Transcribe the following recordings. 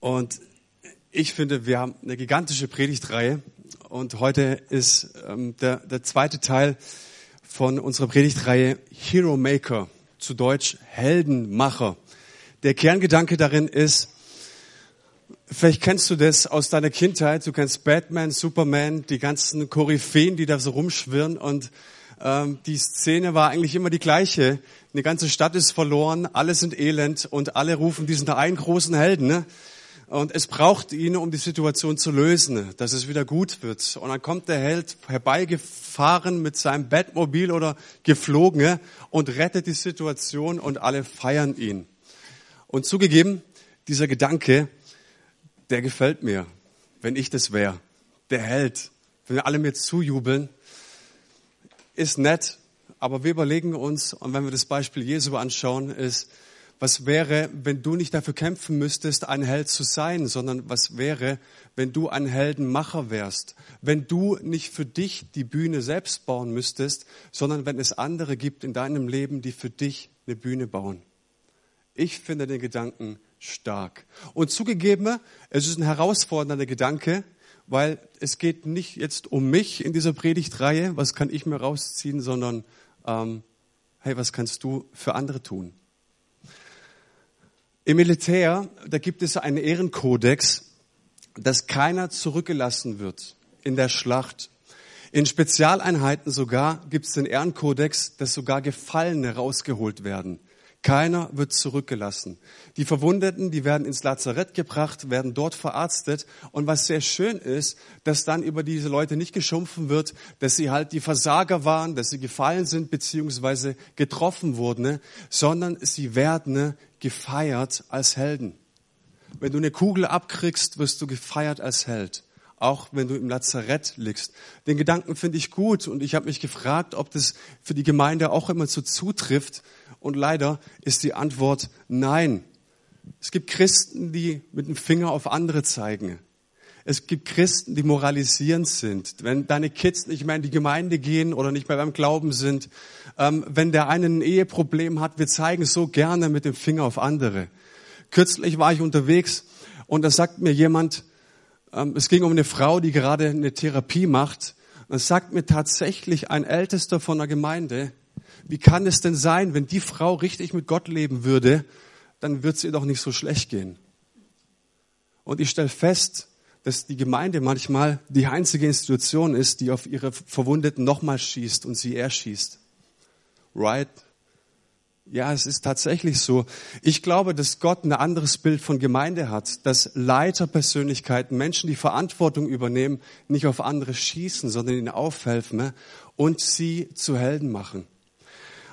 Und ich finde, wir haben eine gigantische Predigtreihe und heute ist ähm, der, der zweite Teil von unserer Predigtreihe Hero Maker, zu Deutsch Heldenmacher. Der Kerngedanke darin ist, vielleicht kennst du das aus deiner Kindheit, du kennst Batman, Superman, die ganzen Koryphäen, die da so rumschwirren und ähm, die Szene war eigentlich immer die gleiche. Eine ganze Stadt ist verloren, alle sind elend und alle rufen diesen einen großen Helden. Ne? Und es braucht ihn, um die Situation zu lösen, dass es wieder gut wird. Und dann kommt der Held herbeigefahren mit seinem Bettmobil oder geflogen und rettet die Situation und alle feiern ihn. Und zugegeben, dieser Gedanke, der gefällt mir, wenn ich das wäre. Der Held, wenn wir alle mir zujubeln, ist nett, aber wir überlegen uns, und wenn wir das Beispiel Jesu anschauen, ist, was wäre, wenn du nicht dafür kämpfen müsstest, ein Held zu sein, sondern was wäre, wenn du ein Heldenmacher wärst, wenn du nicht für dich die Bühne selbst bauen müsstest, sondern wenn es andere gibt in deinem Leben, die für dich eine Bühne bauen. Ich finde den Gedanken stark. Und zugegeben, es ist ein herausfordernder Gedanke, weil es geht nicht jetzt um mich in dieser Predigtreihe, was kann ich mir rausziehen, sondern ähm, hey, was kannst du für andere tun? Im Militär, da gibt es einen Ehrenkodex, dass keiner zurückgelassen wird in der Schlacht. In Spezialeinheiten sogar gibt es den Ehrenkodex, dass sogar Gefallene rausgeholt werden. Keiner wird zurückgelassen. Die Verwundeten, die werden ins Lazarett gebracht, werden dort verarztet. Und was sehr schön ist, dass dann über diese Leute nicht geschumpfen wird, dass sie halt die Versager waren, dass sie gefallen sind beziehungsweise getroffen wurden, sondern sie werden ne, gefeiert als Helden. Wenn du eine Kugel abkriegst, wirst du gefeiert als Held auch wenn du im Lazarett liegst. Den Gedanken finde ich gut und ich habe mich gefragt, ob das für die Gemeinde auch immer so zutrifft. Und leider ist die Antwort nein. Es gibt Christen, die mit dem Finger auf andere zeigen. Es gibt Christen, die moralisierend sind. Wenn deine Kids nicht mehr in die Gemeinde gehen oder nicht mehr beim Glauben sind, ähm, wenn der eine ein Eheproblem hat, wir zeigen so gerne mit dem Finger auf andere. Kürzlich war ich unterwegs und da sagt mir jemand, ähm, es ging um eine Frau, die gerade eine Therapie macht. Es sagt mir tatsächlich ein Ältester von der Gemeinde, wie kann es denn sein, wenn die Frau richtig mit Gott leben würde, dann wird es ihr doch nicht so schlecht gehen. Und ich stelle fest, dass die Gemeinde manchmal die einzige Institution ist, die auf ihre Verwundeten nochmal schießt und sie erschießt. Right? Ja, es ist tatsächlich so. Ich glaube, dass Gott ein anderes Bild von Gemeinde hat, dass Leiterpersönlichkeiten, Menschen, die Verantwortung übernehmen, nicht auf andere schießen, sondern ihnen aufhelfen ne, und sie zu Helden machen.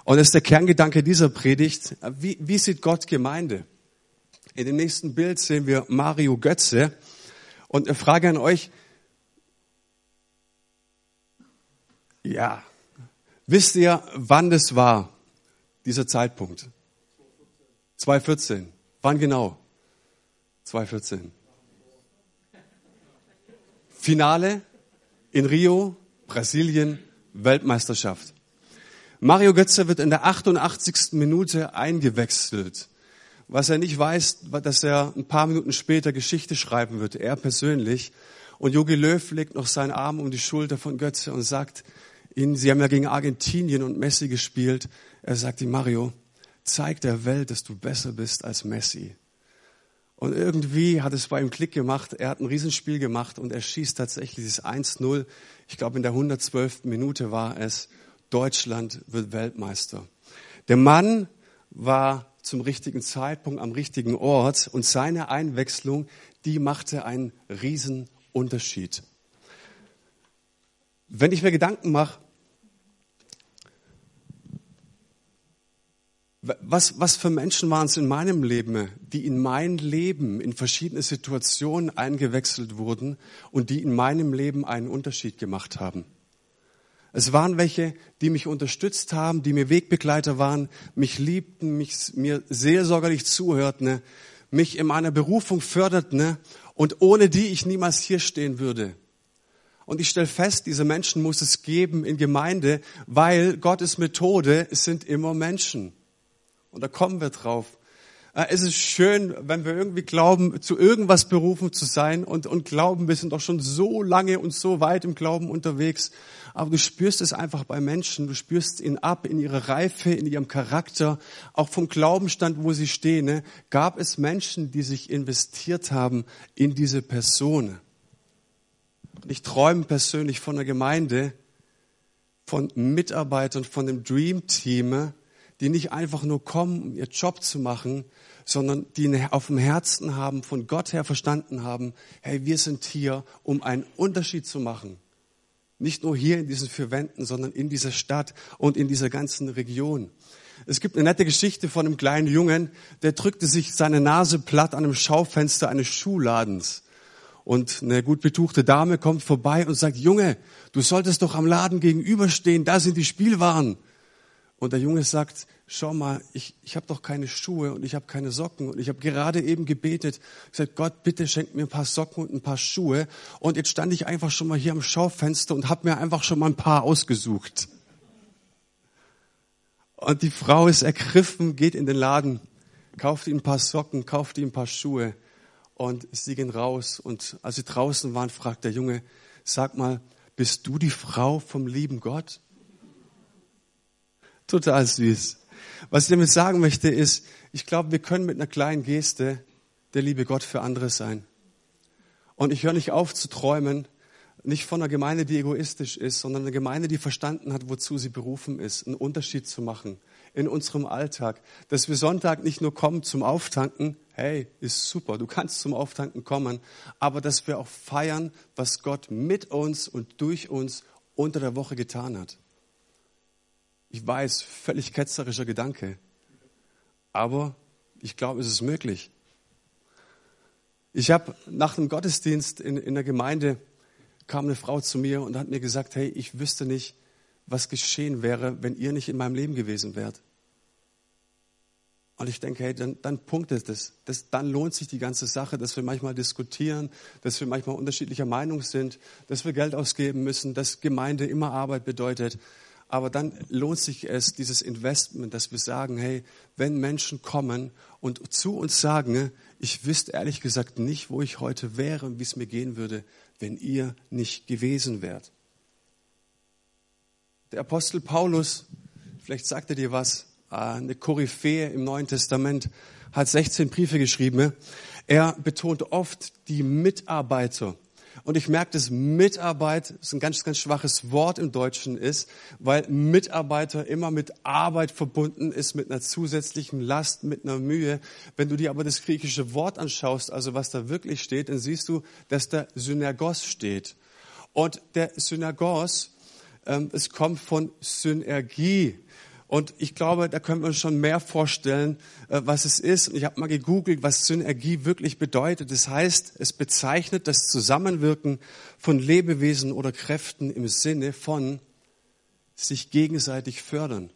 Und das ist der Kerngedanke dieser Predigt. Wie, wie sieht Gott Gemeinde? In dem nächsten Bild sehen wir Mario Götze. Und eine Frage an euch. Ja. Wisst ihr, wann das war? dieser Zeitpunkt? 2014. Wann genau? 2014. Finale in Rio, Brasilien, Weltmeisterschaft. Mario Götze wird in der 88. Minute eingewechselt. Was er nicht weiß, dass er ein paar Minuten später Geschichte schreiben wird, er persönlich. Und Jogi Löw legt noch seinen Arm um die Schulter von Götze und sagt, ihn, sie haben ja gegen Argentinien und Messi gespielt. Er sagt ihm, Mario, zeig der Welt, dass du besser bist als Messi. Und irgendwie hat es bei ihm Klick gemacht. Er hat ein Riesenspiel gemacht und er schießt tatsächlich dieses 1-0. Ich glaube, in der 112. Minute war es. Deutschland wird Weltmeister. Der Mann war zum richtigen Zeitpunkt am richtigen Ort und seine Einwechslung, die machte einen Riesenunterschied. Wenn ich mir Gedanken mache, Was, was für Menschen waren es in meinem Leben, die in mein Leben in verschiedene Situationen eingewechselt wurden und die in meinem Leben einen Unterschied gemacht haben? Es waren welche, die mich unterstützt haben, die mir Wegbegleiter waren, mich liebten, mich, mir seelsorgerlich zuhörten, mich in meiner Berufung förderten und ohne die ich niemals hier stehen würde. Und ich stelle fest, diese Menschen muss es geben in Gemeinde, weil Gottes Methode sind immer Menschen. Und da kommen wir drauf. Äh, es ist schön, wenn wir irgendwie glauben, zu irgendwas berufen zu sein und, und glauben, wir sind doch schon so lange und so weit im Glauben unterwegs. Aber du spürst es einfach bei Menschen, du spürst ihn ab in ihrer Reife, in ihrem Charakter, auch vom Glaubenstand, wo sie stehen. Ne? Gab es Menschen, die sich investiert haben in diese Person. Ich träume persönlich von einer Gemeinde, von Mitarbeitern, von dem Dream Team, die nicht einfach nur kommen, um ihr Job zu machen, sondern die auf dem Herzen haben, von Gott her verstanden haben, hey, wir sind hier, um einen Unterschied zu machen. Nicht nur hier in diesen vier Wänden, sondern in dieser Stadt und in dieser ganzen Region. Es gibt eine nette Geschichte von einem kleinen Jungen, der drückte sich seine Nase platt an einem Schaufenster eines Schuhladens. Und eine gut betuchte Dame kommt vorbei und sagt, Junge, du solltest doch am Laden gegenüberstehen, da sind die Spielwaren. Und der Junge sagt, schau mal, ich, ich habe doch keine Schuhe und ich habe keine Socken und ich habe gerade eben gebetet, gesagt, Gott, bitte schenk mir ein paar Socken und ein paar Schuhe. Und jetzt stand ich einfach schon mal hier am Schaufenster und habe mir einfach schon mal ein paar ausgesucht. Und die Frau ist ergriffen, geht in den Laden, kauft ihm ein paar Socken, kauft ihm ein paar Schuhe und sie gehen raus. Und als sie draußen waren, fragt der Junge, sag mal, bist du die Frau vom lieben Gott? Total süß. Was ich damit sagen möchte ist, ich glaube, wir können mit einer kleinen Geste der liebe Gott für andere sein. Und ich höre nicht auf zu träumen, nicht von einer Gemeinde, die egoistisch ist, sondern eine Gemeinde, die verstanden hat, wozu sie berufen ist, einen Unterschied zu machen in unserem Alltag. Dass wir Sonntag nicht nur kommen zum Auftanken, hey, ist super, du kannst zum Auftanken kommen, aber dass wir auch feiern, was Gott mit uns und durch uns unter der Woche getan hat. Ich weiß, völlig ketzerischer Gedanke. Aber ich glaube, es ist möglich. Ich habe nach dem Gottesdienst in, in der Gemeinde kam eine Frau zu mir und hat mir gesagt, hey, ich wüsste nicht, was geschehen wäre, wenn ihr nicht in meinem Leben gewesen wärt. Und ich denke, hey, dann, dann punktet es. Das, dann lohnt sich die ganze Sache, dass wir manchmal diskutieren, dass wir manchmal unterschiedlicher Meinung sind, dass wir Geld ausgeben müssen, dass Gemeinde immer Arbeit bedeutet. Aber dann lohnt sich es, dieses Investment, dass wir sagen, hey, wenn Menschen kommen und zu uns sagen, ich wüsste ehrlich gesagt nicht, wo ich heute wäre und wie es mir gehen würde, wenn ihr nicht gewesen wärt. Der Apostel Paulus, vielleicht sagt er dir was, ah, eine Koryphäe im Neuen Testament, hat 16 Briefe geschrieben. Er betont oft die Mitarbeiter und ich merke, dass Mitarbeit ist ein ganz, ganz schwaches Wort im Deutschen ist, weil Mitarbeiter immer mit Arbeit verbunden ist, mit einer zusätzlichen Last, mit einer Mühe. Wenn du dir aber das griechische Wort anschaust, also was da wirklich steht, dann siehst du, dass da Synergos steht. Und der Synergos, ähm, es kommt von Synergie. Und ich glaube, da können wir uns schon mehr vorstellen, äh, was es ist. Und ich habe mal gegoogelt, was Synergie wirklich bedeutet. Das heißt, es bezeichnet das Zusammenwirken von Lebewesen oder Kräften im Sinne von sich gegenseitig fördern.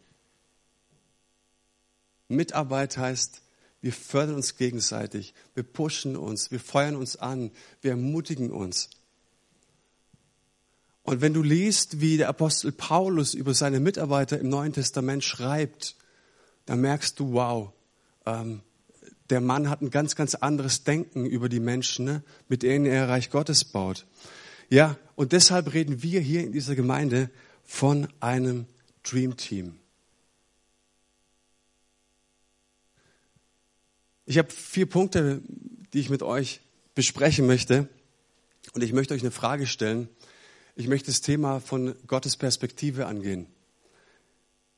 Mitarbeit heißt, wir fördern uns gegenseitig, wir pushen uns, wir feuern uns an, wir ermutigen uns. Und wenn du liest, wie der Apostel Paulus über seine Mitarbeiter im Neuen Testament schreibt, dann merkst du, wow, ähm, der Mann hat ein ganz, ganz anderes Denken über die Menschen, ne, mit denen er Reich Gottes baut. Ja, und deshalb reden wir hier in dieser Gemeinde von einem Dream Team. Ich habe vier Punkte, die ich mit euch besprechen möchte. Und ich möchte euch eine Frage stellen. Ich möchte das Thema von Gottes Perspektive angehen.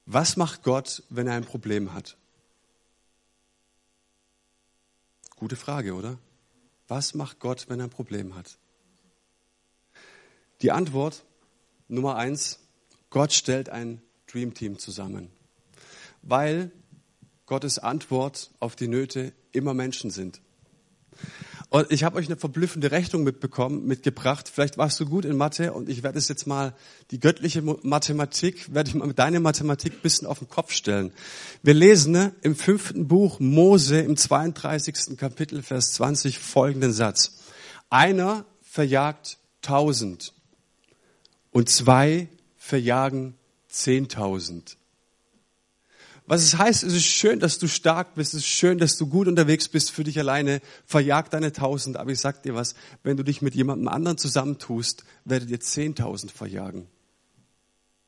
Was macht Gott, wenn er ein Problem hat? Gute Frage, oder? Was macht Gott, wenn er ein Problem hat? Die Antwort Nummer eins, Gott stellt ein Dream Team zusammen, weil Gottes Antwort auf die Nöte immer Menschen sind. Und ich habe euch eine verblüffende Rechnung mitbekommen, mitgebracht. Vielleicht warst du gut in Mathe und ich werde es jetzt mal, die göttliche Mathematik, werde ich mal mit deiner Mathematik bisschen auf den Kopf stellen. Wir lesen ne, im fünften Buch Mose im 32. Kapitel, Vers 20 folgenden Satz. Einer verjagt tausend und zwei verjagen zehntausend. Was es heißt, es ist schön, dass du stark bist, es ist schön, dass du gut unterwegs bist für dich alleine, verjag deine tausend, aber ich sag dir was, wenn du dich mit jemandem anderen zusammentust, werdet ihr zehntausend verjagen.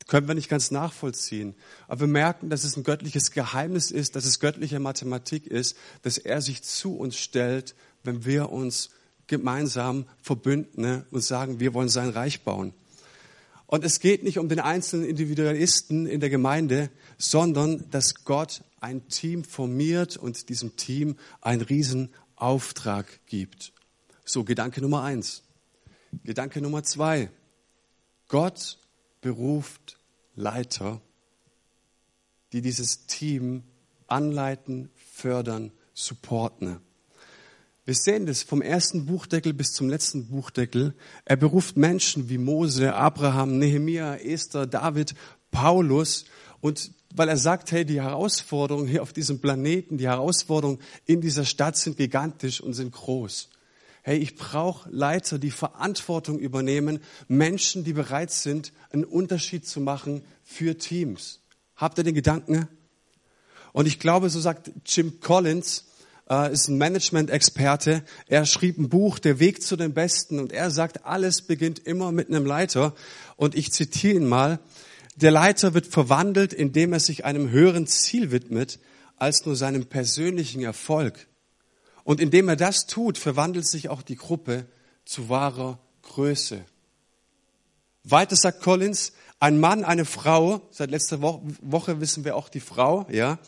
können wir nicht ganz nachvollziehen. Aber wir merken, dass es ein göttliches Geheimnis ist, dass es göttliche Mathematik ist, dass er sich zu uns stellt, wenn wir uns gemeinsam verbünden ne, und sagen, wir wollen sein Reich bauen. Und es geht nicht um den einzelnen Individualisten in der Gemeinde, sondern dass Gott ein Team formiert und diesem Team einen Riesenauftrag gibt. So, Gedanke Nummer eins. Gedanke Nummer zwei. Gott beruft Leiter, die dieses Team anleiten, fördern, supporten. Wir sehen das vom ersten Buchdeckel bis zum letzten Buchdeckel. Er beruft Menschen wie Mose, Abraham, Nehemia, Esther, David, Paulus. Und weil er sagt, hey, die Herausforderungen hier auf diesem Planeten, die Herausforderungen in dieser Stadt sind gigantisch und sind groß. Hey, ich brauche Leiter, die Verantwortung übernehmen, Menschen, die bereit sind, einen Unterschied zu machen für Teams. Habt ihr den Gedanken? Und ich glaube, so sagt Jim Collins, äh, ist ein Management-Experte. Er schrieb ein Buch, Der Weg zu den Besten. Und er sagt, alles beginnt immer mit einem Leiter. Und ich zitiere ihn mal. Der Leiter wird verwandelt, indem er sich einem höheren Ziel widmet, als nur seinem persönlichen Erfolg. Und indem er das tut, verwandelt sich auch die Gruppe zu wahrer Größe. Weiter sagt Collins, ein Mann, eine Frau, seit letzter Woche wissen wir auch die Frau, ja,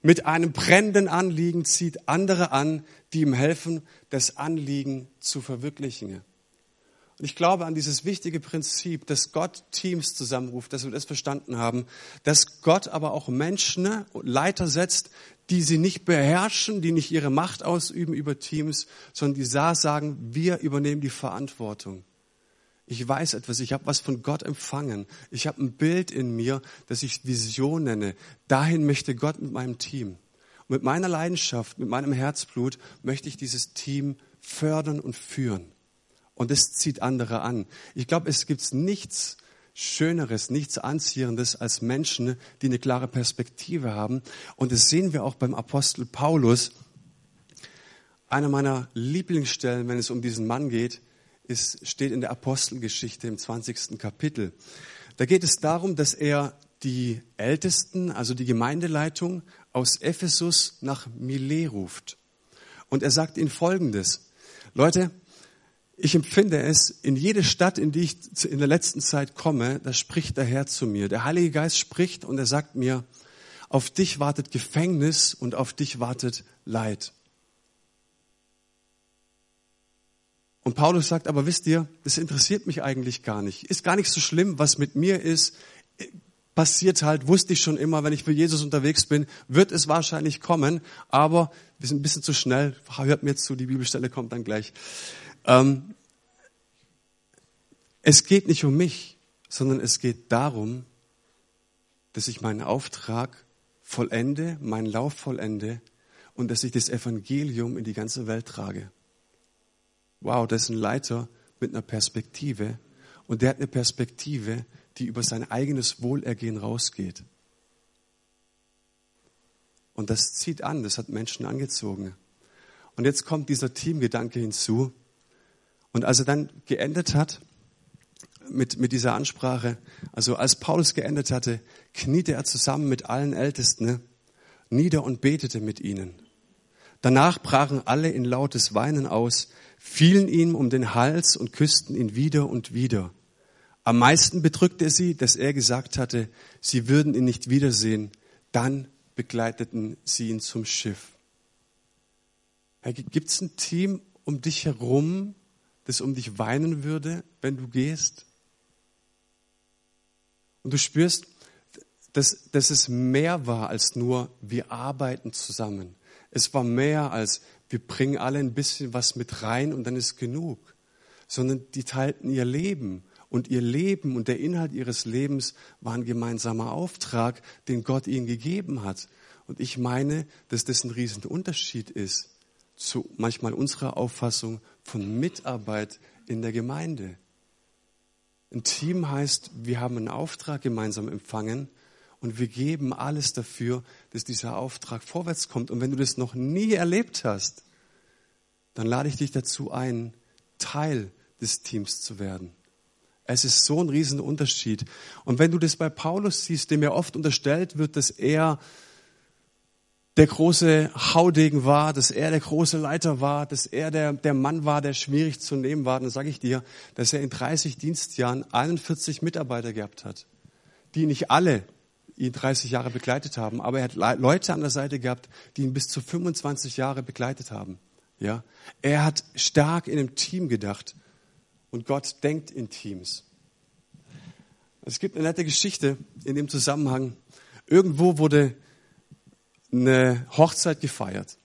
mit einem brennenden Anliegen zieht andere an, die ihm helfen, das Anliegen zu verwirklichen. Und ich glaube an dieses wichtige Prinzip, dass Gott Teams zusammenruft, dass wir das verstanden haben, dass Gott aber auch Menschen, Leiter setzt, die sie nicht beherrschen, die nicht ihre Macht ausüben über Teams, sondern die sagen, wir übernehmen die Verantwortung. Ich weiß etwas, ich habe was von Gott empfangen. Ich habe ein Bild in mir, das ich Vision nenne. Dahin möchte Gott mit meinem Team. Und mit meiner Leidenschaft, mit meinem Herzblut möchte ich dieses Team fördern und führen. Und es zieht andere an. Ich glaube, es gibt nichts Schöneres, nichts Anziehendes als Menschen, die eine klare Perspektive haben. Und das sehen wir auch beim Apostel Paulus. Einer meiner Lieblingsstellen, wenn es um diesen Mann geht, ist, steht in der Apostelgeschichte im 20. Kapitel. Da geht es darum, dass er die Ältesten, also die Gemeindeleitung aus Ephesus nach Milet ruft. Und er sagt ihnen Folgendes. Leute, ich empfinde es, in jede Stadt, in die ich in der letzten Zeit komme, da spricht der Herr zu mir. Der Heilige Geist spricht und er sagt mir, auf dich wartet Gefängnis und auf dich wartet Leid. Und Paulus sagt, aber wisst ihr, das interessiert mich eigentlich gar nicht. Ist gar nicht so schlimm, was mit mir ist. Passiert halt, wusste ich schon immer, wenn ich für Jesus unterwegs bin, wird es wahrscheinlich kommen, aber wir sind ein bisschen zu schnell. Hört mir zu, die Bibelstelle kommt dann gleich. Ähm, es geht nicht um mich, sondern es geht darum, dass ich meinen Auftrag vollende, meinen Lauf vollende und dass ich das Evangelium in die ganze Welt trage wow, das ist ein Leiter mit einer Perspektive und der hat eine Perspektive, die über sein eigenes Wohlergehen rausgeht. Und das zieht an, das hat Menschen angezogen. Und jetzt kommt dieser Teamgedanke hinzu. Und als er dann geendet hat mit, mit dieser Ansprache, also als Paulus geendet hatte, kniete er zusammen mit allen Ältesten nieder und betete mit ihnen. Danach brachen alle in lautes Weinen aus, fielen ihm um den Hals und küssten ihn wieder und wieder. Am meisten bedrückte er sie, dass er gesagt hatte, sie würden ihn nicht wiedersehen. Dann begleiteten sie ihn zum Schiff. Gibt es ein Team um dich herum, das um dich weinen würde, wenn du gehst? Und du spürst, dass, dass es mehr war als nur, wir arbeiten zusammen. Es war mehr als, wir bringen alle ein bisschen was mit rein und dann ist genug, sondern die teilten ihr Leben und ihr Leben und der Inhalt ihres Lebens war ein gemeinsamer Auftrag, den Gott ihnen gegeben hat. Und ich meine, dass das ein Riesenunterschied ist zu manchmal unserer Auffassung von Mitarbeit in der Gemeinde. Ein Team heißt, wir haben einen Auftrag gemeinsam empfangen Und wir geben alles dafür, dass dieser Auftrag vorwärts kommt. Und wenn du das noch nie erlebt hast, dann lade ich dich dazu ein, Teil des Teams zu werden. Es ist so ein riesen Unterschied. Und wenn du das bei Paulus siehst, dem ja oft unterstellt wird, dass er der große Haudegen war, dass er der große Leiter war, dass er der, der Mann war, der schwierig zu nehmen war, dann sage ich dir, dass er in 30 Dienstjahren 41 Mitarbeiter gehabt hat, die nicht alle ihn 30 Jahre begleitet haben, aber er hat Leute an der Seite gehabt, die ihn bis zu 25 Jahre begleitet haben. Ja, er hat stark in einem Team gedacht und Gott denkt in Teams. Es gibt eine nette Geschichte in dem Zusammenhang. Irgendwo wurde eine Hochzeit gefeiert.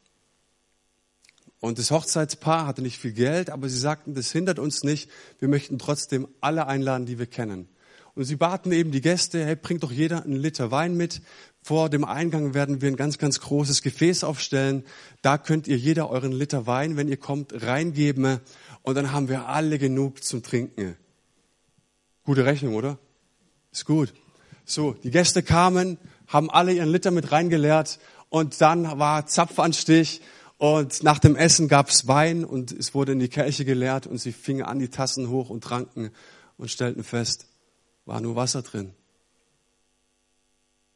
Und das Hochzeitspaar hatte nicht viel Geld, aber sie sagten, das hindert uns nicht. Wir möchten trotzdem alle einladen, die wir kennen. Und sie baten eben die Gäste, hey, bringt doch jeder einen Liter Wein mit. Vor dem Eingang werden wir ein ganz, ganz großes Gefäß aufstellen. Da könnt ihr jeder euren Liter Wein, wenn ihr kommt, reingeben und dann haben wir alle genug zum Trinken. Gute Rechnung, oder? Ist gut. So, die Gäste kamen, haben alle ihren Liter mit reingeleert und dann war Zapfanstich und nach dem Essen gab's Wein und es wurde in die Kelche geleert und sie fingen an, die Tassen hoch und tranken und stellten fest, war nur Wasser drin.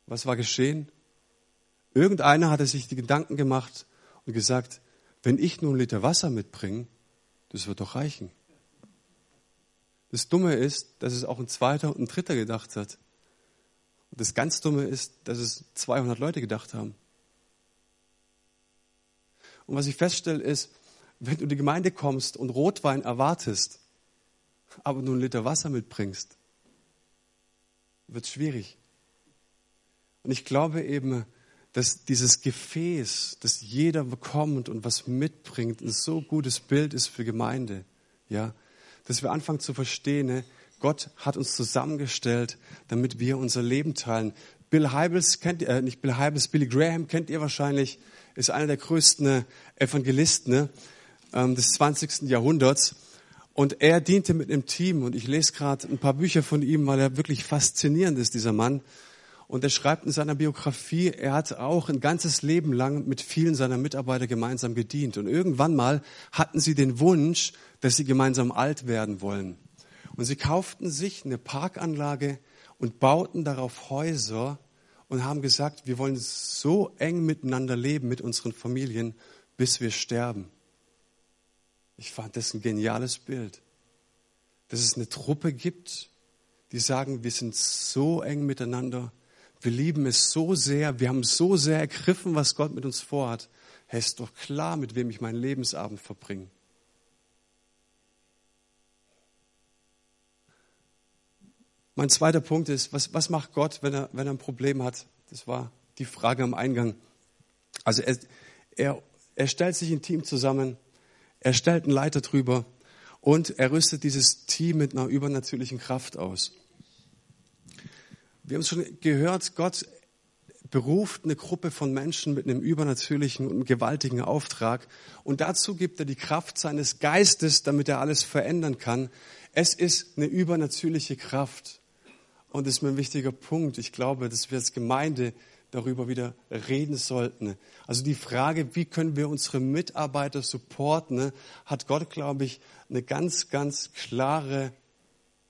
Was war geschehen? Irgendeiner hatte sich die Gedanken gemacht und gesagt, wenn ich nur einen Liter Wasser mitbringe, das wird doch reichen. Das Dumme ist, dass es auch ein zweiter und ein dritter gedacht hat. Und das ganz Dumme ist, dass es 200 Leute gedacht haben. Und was ich feststelle ist, wenn du in die Gemeinde kommst und Rotwein erwartest, aber nur einen Liter Wasser mitbringst, wird es schwierig. Und ich glaube eben, dass dieses Gefäß, das jeder bekommt und was mitbringt, ein so gutes Bild ist für Gemeinde. Ja, dass wir anfangen zu verstehen, ne? Gott hat uns zusammengestellt, damit wir unser Leben teilen. Bill Hybels kennt ihr, äh, nicht Bill Hybels, Billy Graham kennt ihr wahrscheinlich, ist einer der größten äh, Evangelisten ne, ähm, des 20. Jahrhunderts. Und er diente mit einem Team und ich lese gerade ein paar Bücher von ihm, weil er wirklich faszinierend ist, dieser Mann. Und er schreibt in seiner Biografie, er hat auch ein ganzes Leben lang mit vielen seiner Mitarbeiter gemeinsam gedient. Und irgendwann mal hatten sie den Wunsch, dass sie gemeinsam alt werden wollen. Und sie kauften sich eine Parkanlage und bauten darauf Häuser und haben gesagt, wir wollen so eng miteinander leben mit unseren Familien, bis wir sterben. Ich fand das ein geniales Bild. Dass es eine Truppe gibt, die sagen, wir sind so eng miteinander, wir lieben es so sehr, wir haben so sehr ergriffen, was Gott mit uns vorhat. Hey, ist doch klar, mit wem ich meinen Lebensabend verbringe. Mein zweiter Punkt ist, was, was macht Gott, wenn er, wenn er ein Problem hat? Das war die Frage am Eingang. Also er, er, er stellt sich ein Team zusammen, er stellt einen Leiter drüber und er rüstet dieses Team mit einer übernatürlichen Kraft aus. Wir haben es schon gehört, Gott beruft eine Gruppe von Menschen mit einem übernatürlichen und gewaltigen Auftrag. Und dazu gibt er die Kraft seines Geistes, damit er alles verändern kann. Es ist eine übernatürliche Kraft. Und das ist mir ein wichtiger Punkt. Ich glaube, dass wir als Gemeinde darüber wieder reden sollten. Also die Frage, wie können wir unsere Mitarbeiter supporten, hat Gott, glaube ich, eine ganz, ganz klare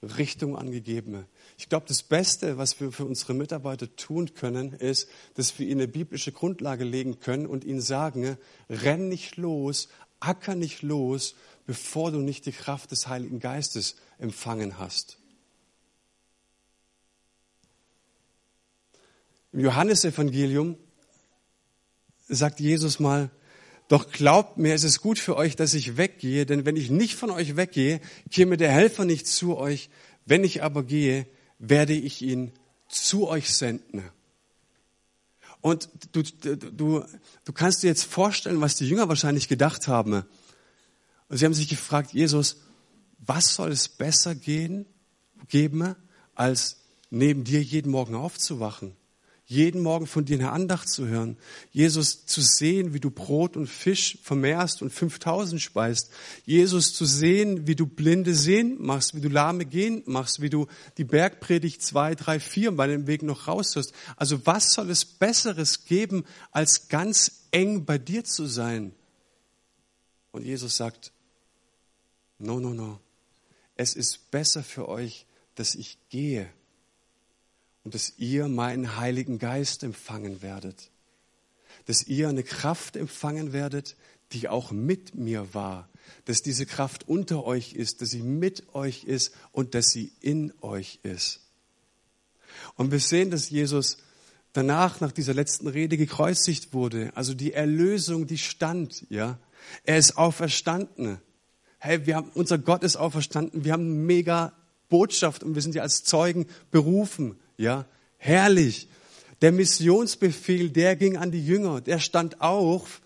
Richtung angegeben. Ich glaube, das Beste, was wir für unsere Mitarbeiter tun können, ist, dass wir ihnen eine biblische Grundlage legen können und ihnen sagen, renn nicht los, acker nicht los, bevor du nicht die Kraft des Heiligen Geistes empfangen hast. Im Johannesevangelium sagt Jesus mal, doch glaubt mir, es ist gut für euch, dass ich weggehe, denn wenn ich nicht von euch weggehe, käme der Helfer nicht zu euch. Wenn ich aber gehe, werde ich ihn zu euch senden. Und du, du, du kannst dir jetzt vorstellen, was die Jünger wahrscheinlich gedacht haben. Und sie haben sich gefragt, Jesus, was soll es besser gehen, geben, als neben dir jeden Morgen aufzuwachen? Jeden Morgen von dir eine Andacht zu hören, Jesus zu sehen, wie du Brot und Fisch vermehrst und 5000 speist, Jesus zu sehen, wie du Blinde sehen machst, wie du Lahme gehen machst, wie du die Bergpredigt zwei, drei, vier bei dem Weg noch raushörst. Also was soll es Besseres geben, als ganz eng bei dir zu sein? Und Jesus sagt, no, no, no, es ist besser für euch, dass ich gehe und dass ihr meinen Heiligen Geist empfangen werdet. Dass ihr eine Kraft empfangen werdet, die auch mit mir war. Dass diese Kraft unter euch ist, dass sie mit euch ist und dass sie in euch ist. Und wir sehen, dass Jesus danach, nach dieser letzten Rede, gekreuzigt wurde. Also die Erlösung, die stand, ja. Er ist auferstanden. Hey, wir haben, unser Gott ist auferstanden. Wir haben eine mega Botschaft und wir sind ja als Zeugen berufen. Ja, herrlich. Der Missionsbefehl, der ging an die Jünger, der stand auf.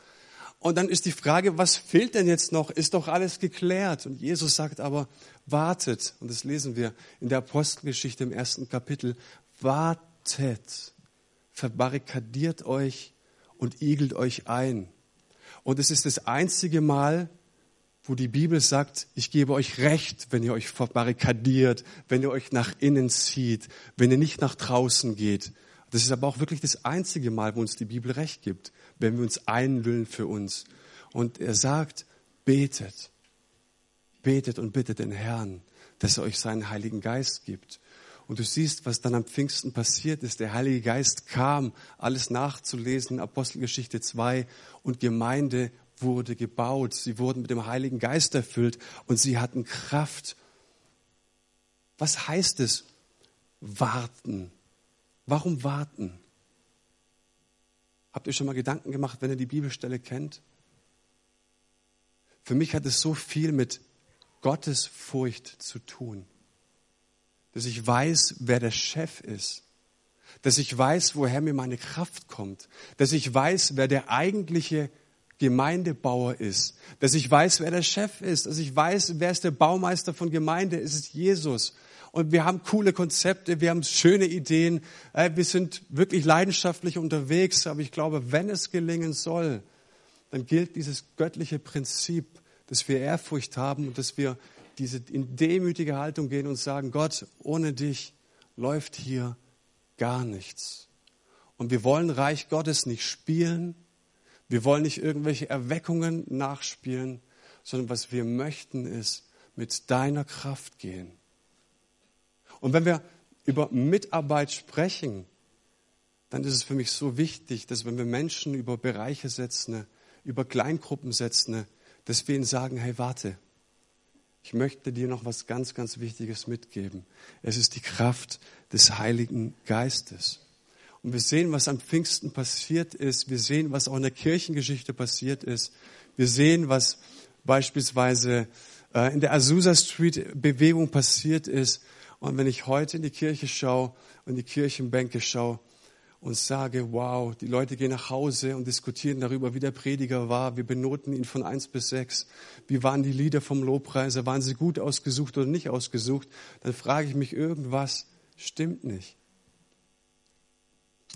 Und dann ist die Frage, was fehlt denn jetzt noch? Ist doch alles geklärt. Und Jesus sagt aber, wartet. Und das lesen wir in der Apostelgeschichte im ersten Kapitel. Wartet. Verbarrikadiert euch und igelt euch ein. Und es ist das einzige Mal, wo die Bibel sagt, ich gebe euch Recht, wenn ihr euch verbarrikadiert, wenn ihr euch nach innen zieht, wenn ihr nicht nach draußen geht. Das ist aber auch wirklich das einzige Mal, wo uns die Bibel Recht gibt, wenn wir uns einlüllen für uns. Und er sagt, betet, betet und bittet den Herrn, dass er euch seinen Heiligen Geist gibt. Und du siehst, was dann am Pfingsten passiert ist. Der Heilige Geist kam, alles nachzulesen, Apostelgeschichte 2 und Gemeinde wurde gebaut. Sie wurden mit dem Heiligen Geist erfüllt und sie hatten Kraft. Was heißt es? Warten. Warum warten? Habt ihr schon mal Gedanken gemacht, wenn ihr die Bibelstelle kennt? Für mich hat es so viel mit Gottesfurcht zu tun. Dass ich weiß, wer der Chef ist. Dass ich weiß, woher mir meine Kraft kommt. Dass ich weiß, wer der eigentliche Gemeindebauer ist, dass ich weiß, wer der Chef ist, dass ich weiß, wer ist der Baumeister von Gemeinde, es ist Jesus. Und wir haben coole Konzepte, wir haben schöne Ideen, äh, wir sind wirklich leidenschaftlich unterwegs, aber ich glaube, wenn es gelingen soll, dann gilt dieses göttliche Prinzip, dass wir Ehrfurcht haben und dass wir diese in demütige Haltung gehen und sagen, Gott, ohne dich läuft hier gar nichts. Und wir wollen Reich Gottes nicht spielen, wir wollen nicht irgendwelche Erweckungen nachspielen, sondern was wir möchten ist mit deiner Kraft gehen. Und wenn wir über Mitarbeit sprechen, dann ist es für mich so wichtig, dass wenn wir Menschen über Bereiche setzen, über Kleingruppen setzen, dass wir ihnen sagen, hey, warte, ich möchte dir noch was ganz, ganz Wichtiges mitgeben. Es ist die Kraft des Heiligen Geistes. Und wir sehen, was am Pfingsten passiert ist. Wir sehen, was auch in der Kirchengeschichte passiert ist. Wir sehen, was beispielsweise äh, in der Azusa Street Bewegung passiert ist. Und wenn ich heute in die Kirche schaue und die Kirchenbänke schaue und sage, wow, die Leute gehen nach Hause und diskutieren darüber, wie der Prediger war. Wir benoten ihn von eins bis sechs. Wie waren die Lieder vom Lobpreiser? Waren sie gut ausgesucht oder nicht ausgesucht? Dann frage ich mich, irgendwas stimmt nicht.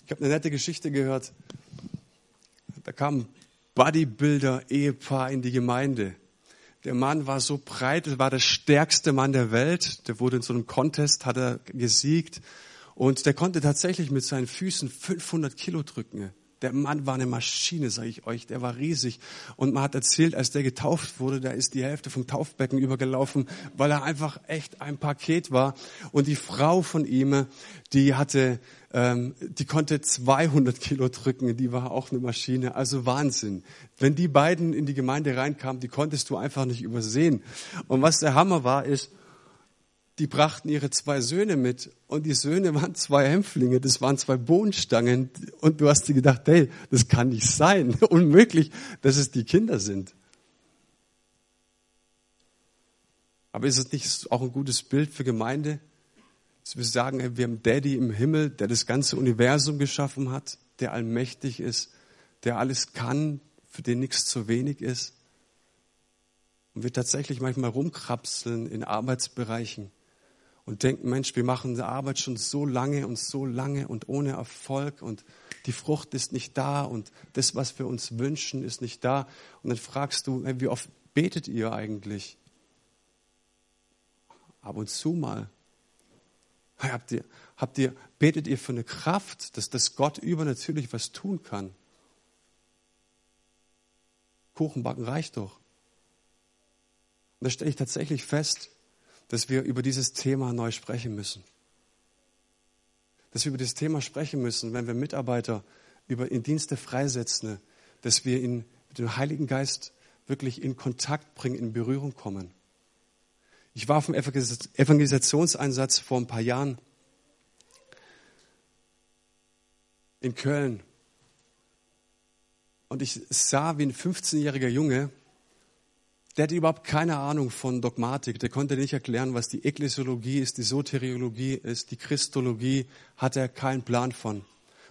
Ich habe eine nette Geschichte gehört. Da kam Bodybuilder-Ehepaar in die Gemeinde. Der Mann war so breit, war der stärkste Mann der Welt. Der wurde in so einem Contest, hat er gesiegt. Und der konnte tatsächlich mit seinen Füßen 500 Kilo drücken. Der Mann war eine Maschine, sage ich euch. Der war riesig. Und man hat erzählt, als der getauft wurde, da ist die Hälfte vom Taufbecken übergelaufen, weil er einfach echt ein Paket war. Und die Frau von ihm, die hatte ähm, die konnte 200 Kilo drücken, die war auch eine Maschine, also Wahnsinn. Wenn die beiden in die Gemeinde reinkamen, die konntest du einfach nicht übersehen. Und was der Hammer war, ist, die brachten ihre zwei Söhne mit und die Söhne waren zwei Hämpflinge, das waren zwei Bohnenstangen und du hast dir gedacht, hey, das kann nicht sein, unmöglich, dass es die Kinder sind. Aber ist es nicht auch ein gutes Bild für Gemeinde? dass wir sagen, wir haben Daddy im Himmel, der das ganze Universum geschaffen hat, der allmächtig ist, der alles kann, für den nichts zu wenig ist. Und wir tatsächlich manchmal rumkrapseln in Arbeitsbereichen und denken, Mensch, wir machen die Arbeit schon so lange und so lange und ohne Erfolg und die Frucht ist nicht da und das, was wir uns wünschen, ist nicht da. Und dann fragst du, hey, wie oft betet ihr eigentlich? Ab und zu mal. Hey, habt ihr, habt ihr, betet ihr für eine Kraft, dass, dass Gott übernatürlich was tun kann? Kuchenbacken reicht doch. Und da stelle ich tatsächlich fest, dass wir über dieses Thema neu sprechen müssen. Dass wir über dieses Thema sprechen müssen, wenn wir Mitarbeiter über, in Dienste freisetzen, dass wir ihn mit dem Heiligen Geist wirklich in Kontakt bringen, in Berührung kommen. Ich war auf dem Evangelisationseinsatz vor ein paar Jahren in Köln und ich sah, wie ein 15-jähriger Junge, der hatte überhaupt keine Ahnung von Dogmatik. Der konnte nicht erklären, was die Ekklesiologie ist, die Soteriologie ist, die Christologie, hat er keinen Plan von.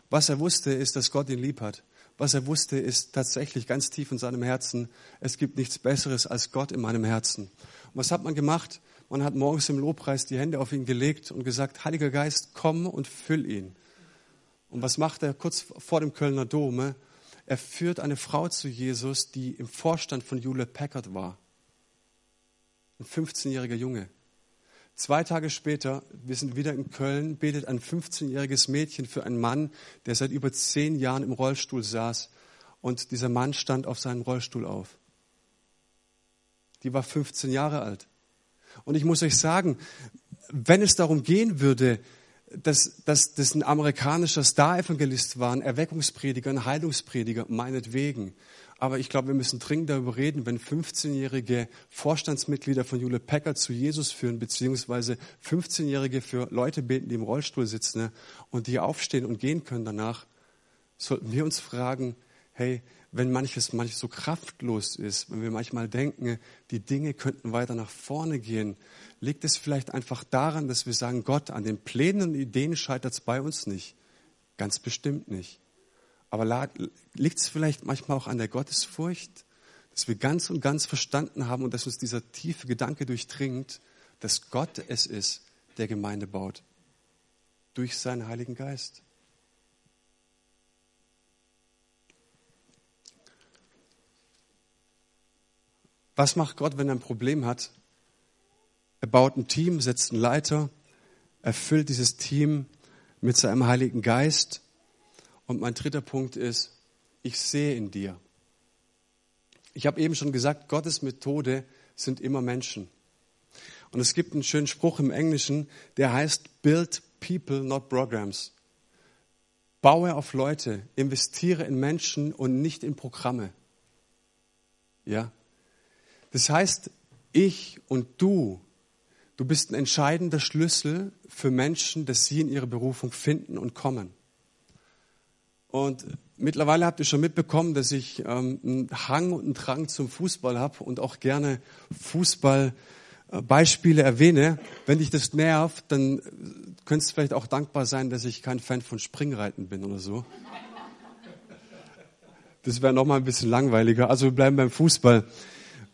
Was er wusste, ist, dass Gott ihn lieb hat. Was er wusste, ist tatsächlich ganz tief in seinem Herzen, es gibt nichts Besseres als Gott in meinem Herzen. Und was hat man gemacht? Man hat morgens im Lobpreis die Hände auf ihn gelegt und gesagt, Heiliger Geist, komm und füll ihn. Und was macht er kurz vor dem Kölner Dome? Er führt eine Frau zu Jesus, die im Vorstand von Hewlett Packard war. Ein 15-jähriger Junge. Zwei Tage später, wir sind wieder in Köln, betet ein 15-jähriges Mädchen für einen Mann, der seit über zehn Jahren im Rollstuhl saß. Und dieser Mann stand auf seinem Rollstuhl auf. Die war 15 Jahre alt. Und ich muss euch sagen, wenn es darum gehen würde, dass, dass das ein amerikanischer Star-Evangelist war, ein Erweckungsprediger, ein Heilungsprediger, meinetwegen. Aber ich glaube, wir müssen dringend darüber reden, wenn 15-jährige Vorstandsmitglieder von Jule Packard zu Jesus führen, beziehungsweise 15-jährige für Leute beten, die im Rollstuhl sitzen ne, und die aufstehen und gehen können danach, sollten wir uns fragen, hey, wenn manches manches so kraftlos ist, wenn wir manchmal denken, die Dinge könnten weiter nach vorne gehen, liegt es vielleicht einfach daran, dass wir sagen, Gott, an den Plänen und Ideen scheitert es bei uns nicht. Ganz bestimmt nicht. Aber liegt es vielleicht manchmal auch an der Gottesfurcht, dass wir ganz und ganz verstanden haben und dass uns dieser tiefe Gedanke durchdringt, dass Gott es ist, der Gemeinde baut. Durch seinen Heiligen Geist. Was macht Gott, wenn er ein Problem hat? Er baut ein Team, setzt einen Leiter, erfüllt dieses Team mit seinem Heiligen Geist. Und mein dritter Punkt ist, ich sehe in dir. Ich habe eben schon gesagt, Gottes Methode sind immer Menschen. Und es gibt einen schönen Spruch im Englischen, der heißt, build people, not programs. Baue auf Leute, investiere in Menschen und nicht in Programme. Ja, das heißt, ich und du, du bist ein entscheidender Schlüssel für Menschen, dass sie in ihre Berufung finden und kommen. Und mittlerweile habt ihr schon mitbekommen, dass ich ähm, einen Hang und einen Drang zum Fußball habe und auch gerne Fußballbeispiele erwähne. Wenn dich das nervt, dann könntest du vielleicht auch dankbar sein, dass ich kein Fan von Springreiten bin oder so. Das wäre noch mal ein bisschen langweiliger. Also wir bleiben beim Fußball.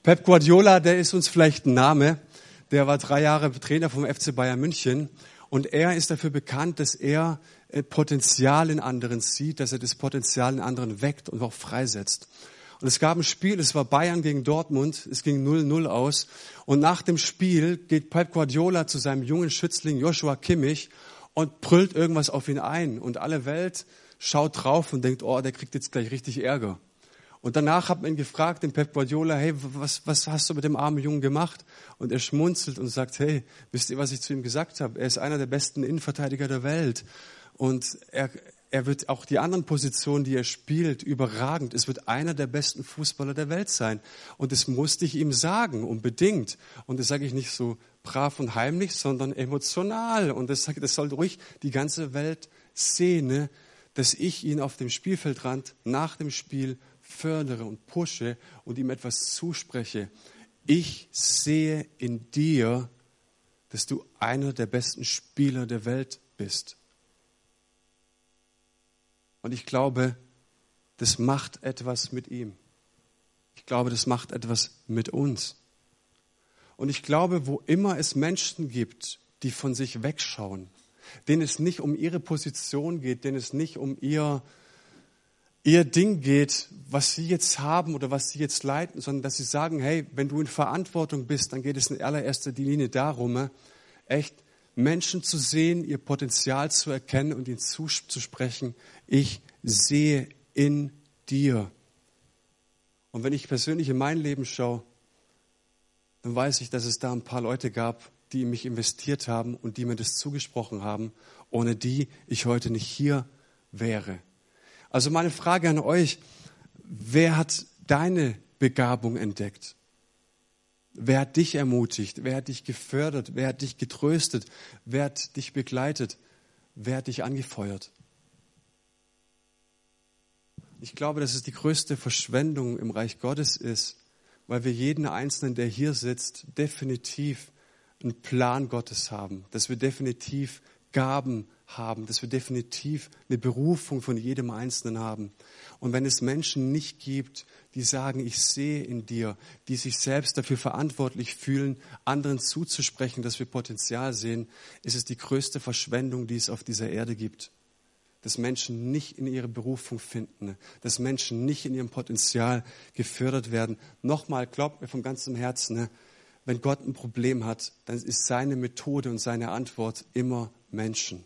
Pep Guardiola, der ist uns vielleicht ein Name. Der war drei Jahre Trainer vom FC Bayern München. Und er ist dafür bekannt, dass er äh, Potenzial in anderen sieht, dass er das Potenzial in anderen weckt und auch freisetzt. Und es gab ein Spiel, es war Bayern gegen Dortmund, es ging 0-0 aus. Und nach dem Spiel geht Pep Guardiola zu seinem jungen Schützling Joshua Kimmich und brüllt irgendwas auf ihn ein. Und alle Welt schaut drauf und denkt, oh, der kriegt jetzt gleich richtig Ärger. Und danach hat man ihn gefragt, den Pep Guardiola, hey, was, was hast du mit dem armen Jungen gemacht? Und er schmunzelt und sagt, hey, wisst ihr, was ich zu ihm gesagt habe? Er ist einer der besten Innenverteidiger der Welt. Und er, er wird auch die anderen Positionen, die er spielt, überragend. Es wird einer der besten Fußballer der Welt sein. Und das musste ich ihm sagen, unbedingt. Und das sage ich nicht so brav und heimlich, sondern emotional. Und das, das soll ruhig die ganze Welt sehen, dass ich ihn auf dem Spielfeldrand nach dem Spiel fördere und pushe und ihm etwas zuspreche. Ich sehe in dir, dass du einer der besten Spieler der Welt bist. Und ich glaube, das macht etwas mit ihm. Ich glaube, das macht etwas mit uns. Und ich glaube, wo immer es Menschen gibt, die von sich wegschauen, denen es nicht um ihre Position geht, denen es nicht um ihr, ihr Ding geht, was sie jetzt haben oder was sie jetzt leiten, sondern dass sie sagen, hey, wenn du in Verantwortung bist, dann geht es in allererster Linie darum, echt Menschen zu sehen, ihr Potenzial zu erkennen und ihnen zuzusprechen, ich sehe in dir. Und wenn ich persönlich in mein Leben schaue, dann weiß ich, dass es da ein paar Leute gab, die in mich investiert haben und die mir das zugesprochen haben, ohne die ich heute nicht hier wäre. Also meine Frage an euch, wer hat deine Begabung entdeckt? Wer hat dich ermutigt? Wer hat dich gefördert? Wer hat dich getröstet? Wer hat dich begleitet? Wer hat dich angefeuert? Ich glaube, dass es die größte Verschwendung im Reich Gottes ist, weil wir jeden Einzelnen, der hier sitzt, definitiv einen Plan Gottes haben, dass wir definitiv Gaben haben, dass wir definitiv eine Berufung von jedem Einzelnen haben. Und wenn es Menschen nicht gibt, die sagen, ich sehe in dir, die sich selbst dafür verantwortlich fühlen, anderen zuzusprechen, dass wir Potenzial sehen, ist es die größte Verschwendung, die es auf dieser Erde gibt. Dass Menschen nicht in ihre Berufung finden, dass Menschen nicht in ihrem Potenzial gefördert werden. Nochmal, glaubt mir von ganzem Herzen, ne? wenn Gott ein Problem hat, dann ist seine Methode und seine Antwort immer Menschen.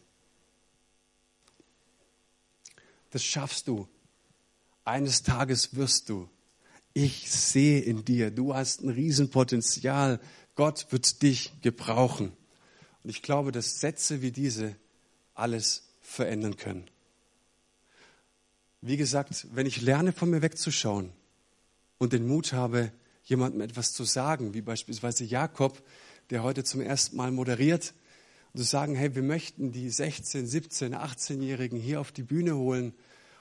Das schaffst du. Eines Tages wirst du. Ich sehe in dir, du hast ein Riesenpotenzial. Gott wird dich gebrauchen. Und ich glaube, dass Sätze wie diese alles verändern können. Wie gesagt, wenn ich lerne, von mir wegzuschauen und den Mut habe, jemandem etwas zu sagen, wie beispielsweise Jakob, der heute zum ersten Mal moderiert, und zu sagen, hey, wir möchten die 16, 17, 18-Jährigen hier auf die Bühne holen.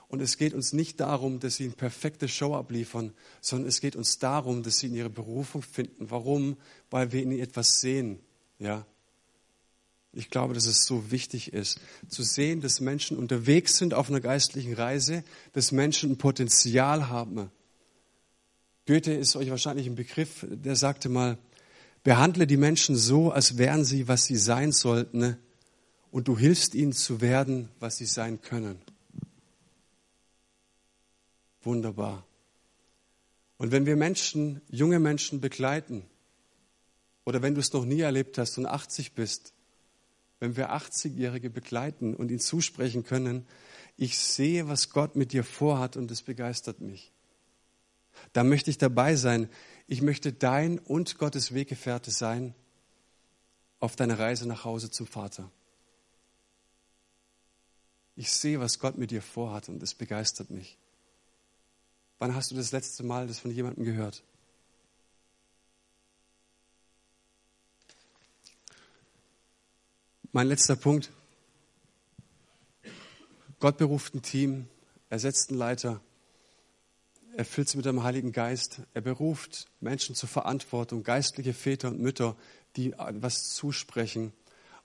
Und es geht uns nicht darum, dass sie eine perfekte Show abliefern, sondern es geht uns darum, dass sie in ihre Berufung finden. Warum? Weil wir in ihnen etwas sehen. Ja. Ich glaube, dass es so wichtig ist, zu sehen, dass Menschen unterwegs sind auf einer geistlichen Reise, dass Menschen ein Potenzial haben. Goethe ist euch wahrscheinlich ein Begriff, der sagte mal, Behandle die Menschen so, als wären sie, was sie sein sollten, ne? und du hilfst ihnen zu werden, was sie sein können. Wunderbar. Und wenn wir Menschen, junge Menschen begleiten, oder wenn du es noch nie erlebt hast und 80 bist, wenn wir 80-Jährige begleiten und ihnen zusprechen können, ich sehe, was Gott mit dir vorhat und es begeistert mich. Da möchte ich dabei sein. Ich möchte dein und Gottes Weggefährte sein auf deiner Reise nach Hause zum Vater. Ich sehe, was Gott mit dir vorhat und es begeistert mich. Wann hast du das letzte Mal das von jemandem gehört? Mein letzter Punkt. Gott beruft ein Team, er setzt einen Leiter er füllt sie mit dem Heiligen Geist. Er beruft Menschen zur Verantwortung, geistliche Väter und Mütter, die was zusprechen.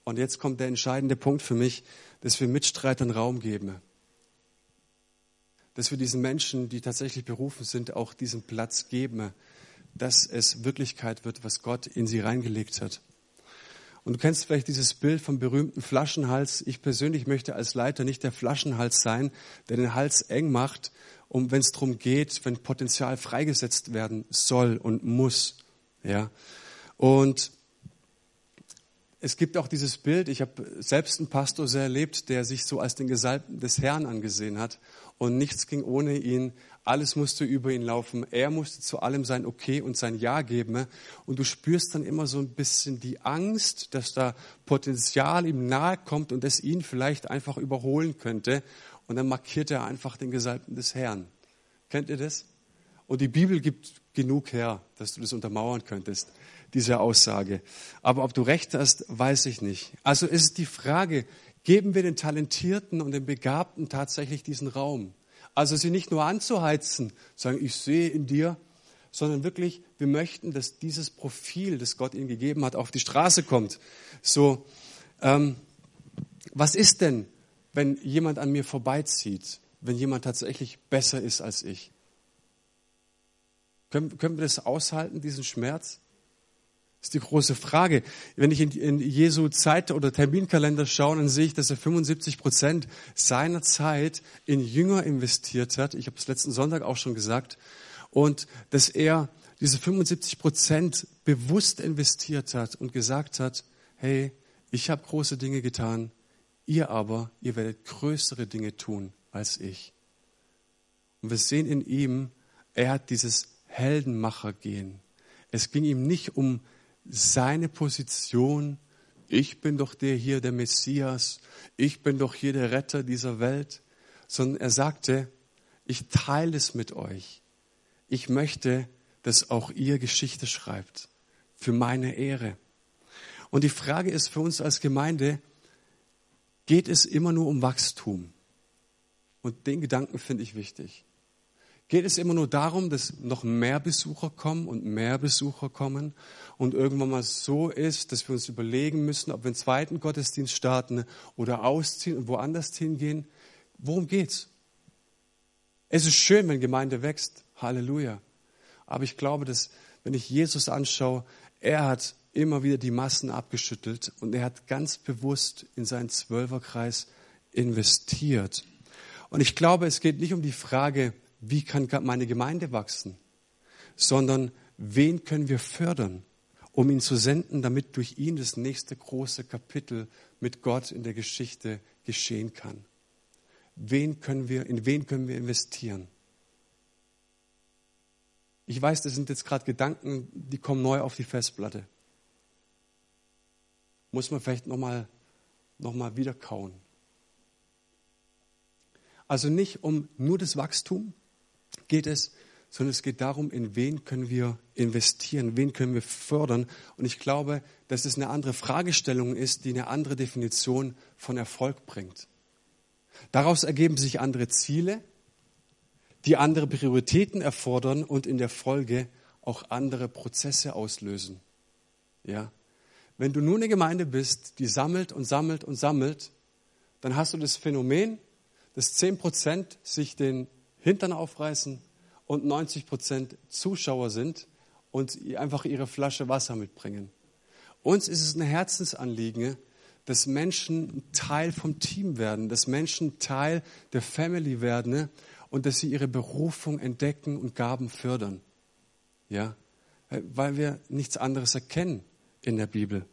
Und jetzt kommt der entscheidende Punkt für mich, dass wir Mitstreitern Raum geben. Dass wir diesen Menschen, die tatsächlich berufen sind, auch diesen Platz geben, dass es Wirklichkeit wird, was Gott in sie reingelegt hat. Und du kennst vielleicht dieses Bild vom berühmten Flaschenhals. Ich persönlich möchte als Leiter nicht der Flaschenhals sein, der den Hals eng macht um wenn es darum geht, wenn Potenzial freigesetzt werden soll und muss. Ja. Und es gibt auch dieses Bild, ich habe selbst einen Pastor sehr erlebt, der sich so als den Gesalbten des Herrn angesehen hat und nichts ging ohne ihn, alles musste über ihn laufen, er musste zu allem sein Okay und sein Ja geben und du spürst dann immer so ein bisschen die Angst, dass da Potenzial ihm nahe kommt und es ihn vielleicht einfach überholen könnte und dann markiert er einfach den Gesalbten des Herrn. Kennt ihr das? Und die Bibel gibt genug her, dass du das untermauern könntest, diese Aussage. Aber ob du recht hast, weiß ich nicht. Also ist die Frage, geben wir den Talentierten und den Begabten tatsächlich diesen Raum? Also sie nicht nur anzuheizen, sagen, ich sehe in dir, sondern wirklich, wir möchten, dass dieses Profil, das Gott ihnen gegeben hat, auf die Straße kommt. So, ähm, was ist denn, wenn jemand an mir vorbeizieht, wenn jemand tatsächlich besser ist als ich? Können, können wir das aushalten, diesen Schmerz? Das ist die große Frage. Wenn ich in, in Jesu Zeit- oder Terminkalender schaue, dann sehe ich, dass er 75 Prozent seiner Zeit in Jünger investiert hat. Ich habe es letzten Sonntag auch schon gesagt. Und dass er diese 75 Prozent bewusst investiert hat und gesagt hat, hey, ich habe große Dinge getan, ihr aber, ihr werdet größere Dinge tun als ich. Und wir sehen in ihm, er hat dieses Heldenmachergehen. Es ging ihm nicht um seine Position, ich bin doch der hier, der Messias, ich bin doch hier der Retter dieser Welt, sondern er sagte, ich teile es mit euch. Ich möchte, dass auch ihr Geschichte schreibt für meine Ehre. Und die Frage ist für uns als Gemeinde, geht es immer nur um Wachstum? Und den Gedanken finde ich wichtig. Geht es immer nur darum, dass noch mehr Besucher kommen und mehr Besucher kommen und irgendwann mal so ist, dass wir uns überlegen müssen, ob wir einen zweiten Gottesdienst starten oder ausziehen und woanders hingehen? Worum geht's? Es ist schön, wenn Gemeinde wächst. Halleluja. Aber ich glaube, dass, wenn ich Jesus anschaue, er hat immer wieder die Massen abgeschüttelt und er hat ganz bewusst in seinen Zwölferkreis investiert. Und ich glaube, es geht nicht um die Frage, wie kann meine Gemeinde wachsen, sondern wen können wir fördern, um ihn zu senden, damit durch ihn das nächste große Kapitel mit Gott in der Geschichte geschehen kann. Wen können wir, in wen können wir investieren? Ich weiß, das sind jetzt gerade Gedanken, die kommen neu auf die Festplatte. Muss man vielleicht nochmal noch mal wieder kauen. Also nicht um nur das Wachstum, geht es, sondern es geht darum, in wen können wir investieren, wen können wir fördern. Und ich glaube, dass es eine andere Fragestellung ist, die eine andere Definition von Erfolg bringt. Daraus ergeben sich andere Ziele, die andere Prioritäten erfordern und in der Folge auch andere Prozesse auslösen. Ja? Wenn du nur eine Gemeinde bist, die sammelt und sammelt und sammelt, dann hast du das Phänomen, dass 10 Prozent sich den Hintern aufreißen und 90 Prozent Zuschauer sind und einfach ihre Flasche Wasser mitbringen. Uns ist es ein Herzensanliegen, dass Menschen Teil vom Team werden, dass Menschen Teil der Family werden und dass sie ihre Berufung entdecken und Gaben fördern. Ja, weil wir nichts anderes erkennen in der Bibel.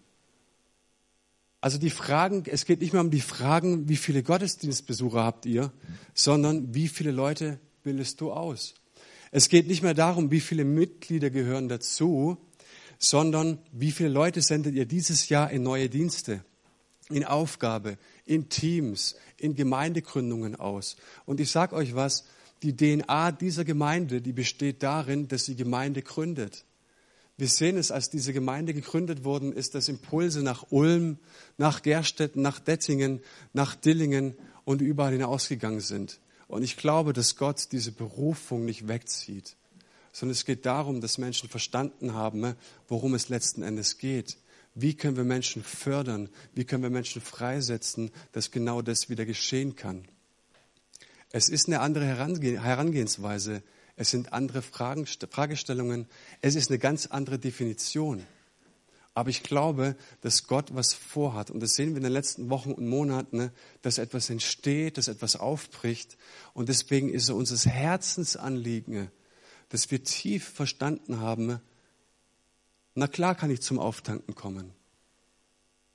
Also die Fragen, es geht nicht mehr um die Fragen, wie viele Gottesdienstbesucher habt ihr, sondern wie viele Leute bildest du aus? Es geht nicht mehr darum, wie viele Mitglieder gehören dazu, sondern wie viele Leute sendet ihr dieses Jahr in neue Dienste, in Aufgabe, in Teams, in Gemeindegründungen aus. Und ich sage euch was, die DNA dieser Gemeinde, die besteht darin, dass sie Gemeinde gründet. Wir sehen es, als diese Gemeinde gegründet worden ist, dass Impulse nach Ulm, nach Gerstetten, nach Dettingen, nach Dillingen und überall hinausgegangen sind. Und ich glaube, dass Gott diese Berufung nicht wegzieht, sondern es geht darum, dass Menschen verstanden haben, worum es letzten Endes geht. Wie können wir Menschen fördern? Wie können wir Menschen freisetzen, dass genau das wieder geschehen kann? Es ist eine andere Herangehensweise. Es sind andere Fragen, Fragestellungen. Es ist eine ganz andere Definition. Aber ich glaube, dass Gott was vorhat. Und das sehen wir in den letzten Wochen und Monaten, ne, dass etwas entsteht, dass etwas aufbricht. Und deswegen ist es unser Herzensanliegen, dass wir tief verstanden haben, na klar kann ich zum Auftanken kommen.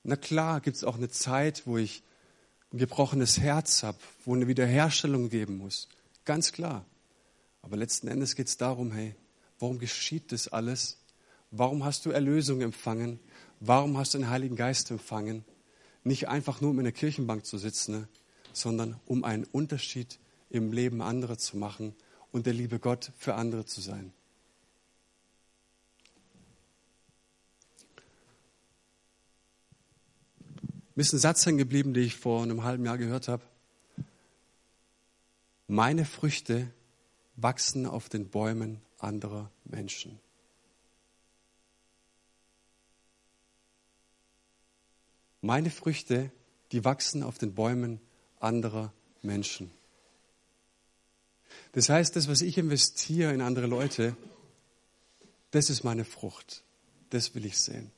Na klar gibt es auch eine Zeit, wo ich ein gebrochenes Herz habe, wo eine Wiederherstellung geben muss. Ganz klar. Aber letzten Endes geht es darum, hey, warum geschieht das alles? Warum hast du Erlösung empfangen? Warum hast du den Heiligen Geist empfangen? Nicht einfach nur, um in der Kirchenbank zu sitzen, ne, sondern um einen Unterschied im Leben anderer zu machen und der liebe Gott für andere zu sein. Mir ist ein Satz hängen geblieben, den ich vor einem halben Jahr gehört habe. Meine Früchte wachsen auf den Bäumen anderer Menschen. Meine Früchte, die wachsen auf den Bäumen anderer Menschen. Das heißt, das, was ich investiere in andere Leute, das ist meine Frucht. das will ich sehen.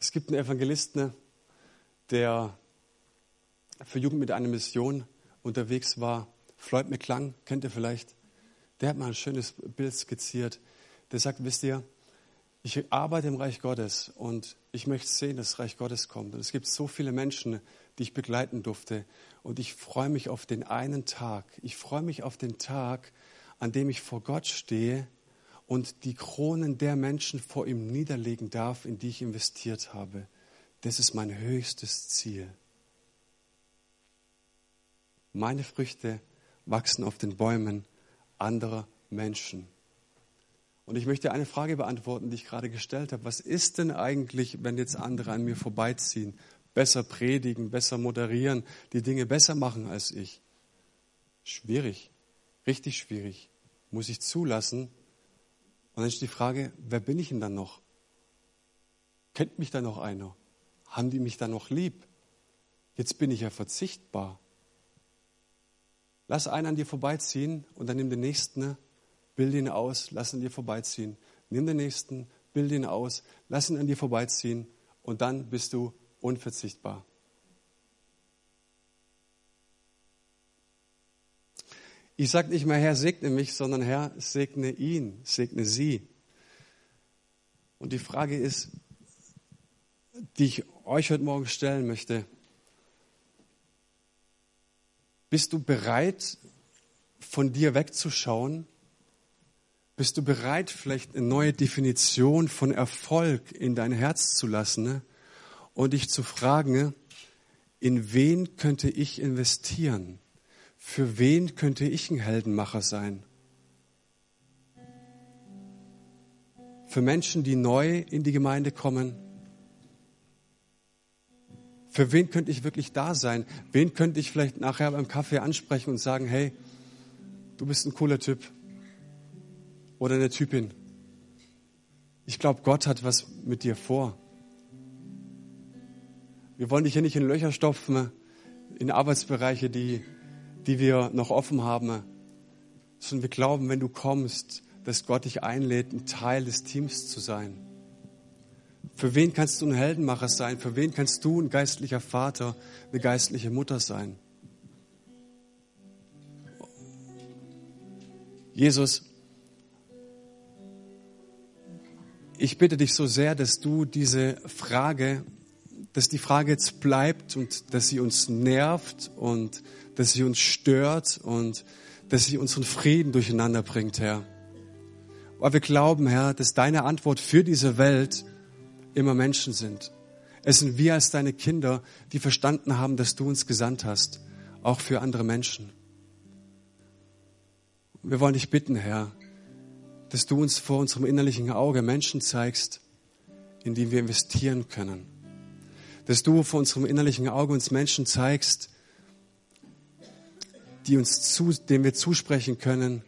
Es gibt einen Evangelisten, der für Jugend mit einer Mission unterwegs war. Floyd McClung, kennt ihr vielleicht? Der hat mal ein schönes Bild skizziert. Der sagt, wisst ihr, ich arbeite im Reich Gottes und ich möchte sehen, dass das Reich Gottes kommt. Und es gibt so viele Menschen, die ich begleiten durfte. Und ich freue mich auf den einen Tag. Ich freue mich auf den Tag, an dem ich vor Gott stehe und die Kronen der Menschen vor ihm niederlegen darf, in die ich investiert habe. Das ist mein höchstes Ziel. Meine Früchte wachsen auf den Bäumen anderer Menschen. Und ich möchte eine Frage beantworten, die ich gerade gestellt habe. Was ist denn eigentlich, wenn jetzt andere an mir vorbeiziehen, besser predigen, besser moderieren, die Dinge besser machen als ich? Schwierig, richtig schwierig. Muss ich zulassen, und dann ist die Frage, wer bin ich denn dann noch? Kennt mich da noch einer? Haben die mich da noch lieb? Jetzt bin ich ja verzichtbar. Lass einen an dir vorbeiziehen und dann nimm den nächsten, bild ihn aus, lass ihn an dir vorbeiziehen. Nimm den nächsten, bild ihn aus, lass ihn an dir vorbeiziehen und dann bist du unverzichtbar. Ich sage nicht mehr, Herr, segne mich, sondern Herr, segne ihn, segne sie. Und die Frage ist, die ich euch heute Morgen stellen möchte, bist du bereit, von dir wegzuschauen? Bist du bereit, vielleicht eine neue Definition von Erfolg in dein Herz zu lassen ne? und dich zu fragen, in wen könnte ich investieren? für wen könnte ich ein Heldenmacher sein? Für Menschen, die neu in die Gemeinde kommen? Für wen könnte ich wirklich da sein? Wen könnte ich vielleicht nachher beim Kaffee ansprechen und sagen, hey, du bist ein cooler Typ oder eine Typin. Ich glaube, Gott hat was mit dir vor. Wir wollen dich hier nicht in Löcher stopfen, in Arbeitsbereiche, die die wir noch offen haben, sondern wir glauben, wenn du kommst, dass Gott dich einlädt, ein Teil des Teams zu sein. Für wen kannst du ein Heldenmacher sein? Für wen kannst du ein geistlicher Vater, eine geistliche Mutter sein? Jesus, ich bitte dich so sehr, dass du diese Frage, dass die Frage jetzt bleibt und dass sie uns nervt und dass sie uns stört und dass sie unseren Frieden durcheinander bringt, Herr. Weil wir glauben, Herr, dass deine Antwort für diese Welt immer Menschen sind. Es sind wir als deine Kinder, die verstanden haben, dass du uns gesandt hast, auch für andere Menschen. Wir wollen dich bitten, Herr, dass du uns vor unserem innerlichen Auge Menschen zeigst, in die wir investieren können. Dass du vor unserem innerlichen Auge uns Menschen zeigst, die uns zu, dem wir zusprechen können,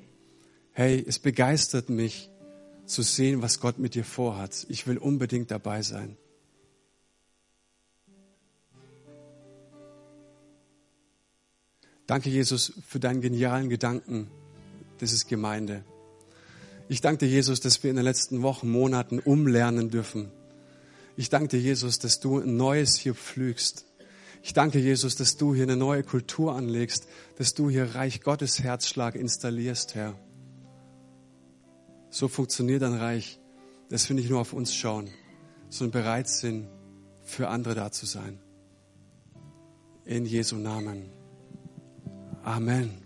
hey, es begeistert mich zu sehen, was Gott mit dir vorhat. Ich will unbedingt dabei sein. Danke, Jesus, für deinen genialen Gedanken. Das ist Gemeinde. Ich danke dir, Jesus, dass wir in den letzten Wochen, Monaten umlernen dürfen. Ich danke dir, Jesus, dass du ein Neues hier pflügst. Ich danke, Jesus, dass du hier eine neue Kultur anlegst, dass du hier Reich Gottes Herzschlag installierst, Herr. So funktioniert ein Reich, dass wir nicht nur auf uns schauen, sondern bereit sind, für andere da zu sein. In Jesu Namen. Amen.